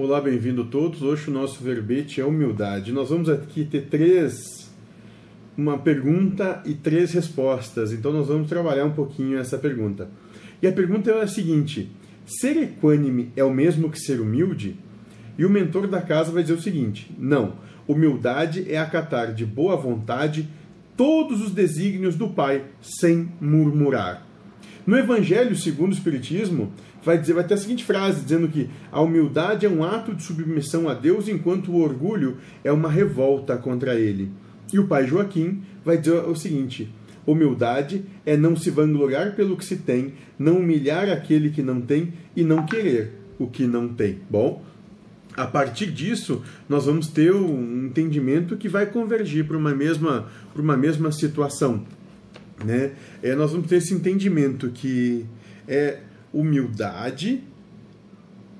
Olá, bem-vindo todos. Hoje o nosso verbete é humildade. Nós vamos aqui ter três, uma pergunta e três respostas. Então nós vamos trabalhar um pouquinho essa pergunta. E a pergunta é a seguinte: ser equânime é o mesmo que ser humilde? E o mentor da casa vai dizer o seguinte: não. Humildade é acatar de boa vontade todos os desígnios do Pai sem murmurar. No Evangelho segundo o Espiritismo, vai dizer vai ter a seguinte frase dizendo que a humildade é um ato de submissão a Deus, enquanto o orgulho é uma revolta contra ele. E o pai Joaquim vai dizer o seguinte: humildade é não se vangloriar pelo que se tem, não humilhar aquele que não tem e não querer o que não tem. Bom, a partir disso, nós vamos ter um entendimento que vai convergir para uma mesma, para uma mesma situação né? É, nós vamos ter esse entendimento que é humildade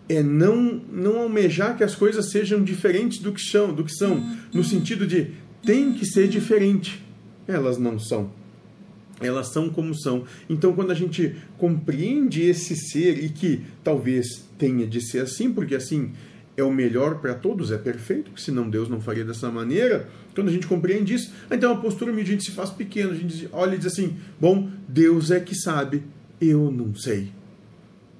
é não não almejar que as coisas sejam diferentes do que são, do que são, no sentido de tem que ser diferente. Elas não são. Elas são como são. Então, quando a gente compreende esse ser e que talvez tenha de ser assim, porque assim é o melhor para todos, é perfeito, porque senão Deus não faria dessa maneira. Quando a gente compreende isso, então a postura humilde a gente se faz pequeno, a gente olha e diz assim: bom, Deus é que sabe, eu não sei.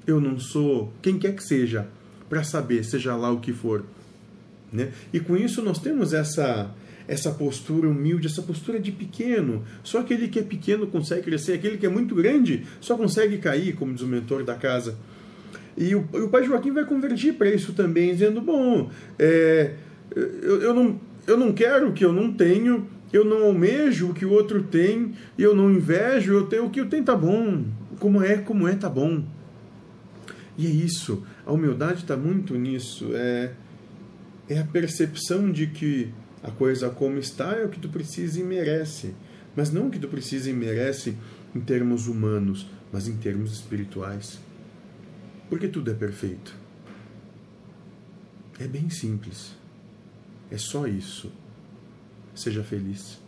Eu não sou quem quer que seja para saber, seja lá o que for. Né? E com isso nós temos essa essa postura humilde, essa postura de pequeno. Só aquele que é pequeno consegue crescer, aquele que é muito grande só consegue cair, como diz o mentor da casa. E o, o pai Joaquim vai convergir para isso também, dizendo: bom, é, eu, eu, não, eu não quero o que eu não tenho, eu não almejo o que o outro tem, eu não invejo, eu tenho o que eu tenho tá bom. Como é, como é, tá bom. E é isso, a humildade está muito nisso. É, é a percepção de que a coisa como está é o que tu precisa e merece. Mas não o que tu precisa e merece em termos humanos, mas em termos espirituais. Porque tudo é perfeito. É bem simples. É só isso. Seja feliz.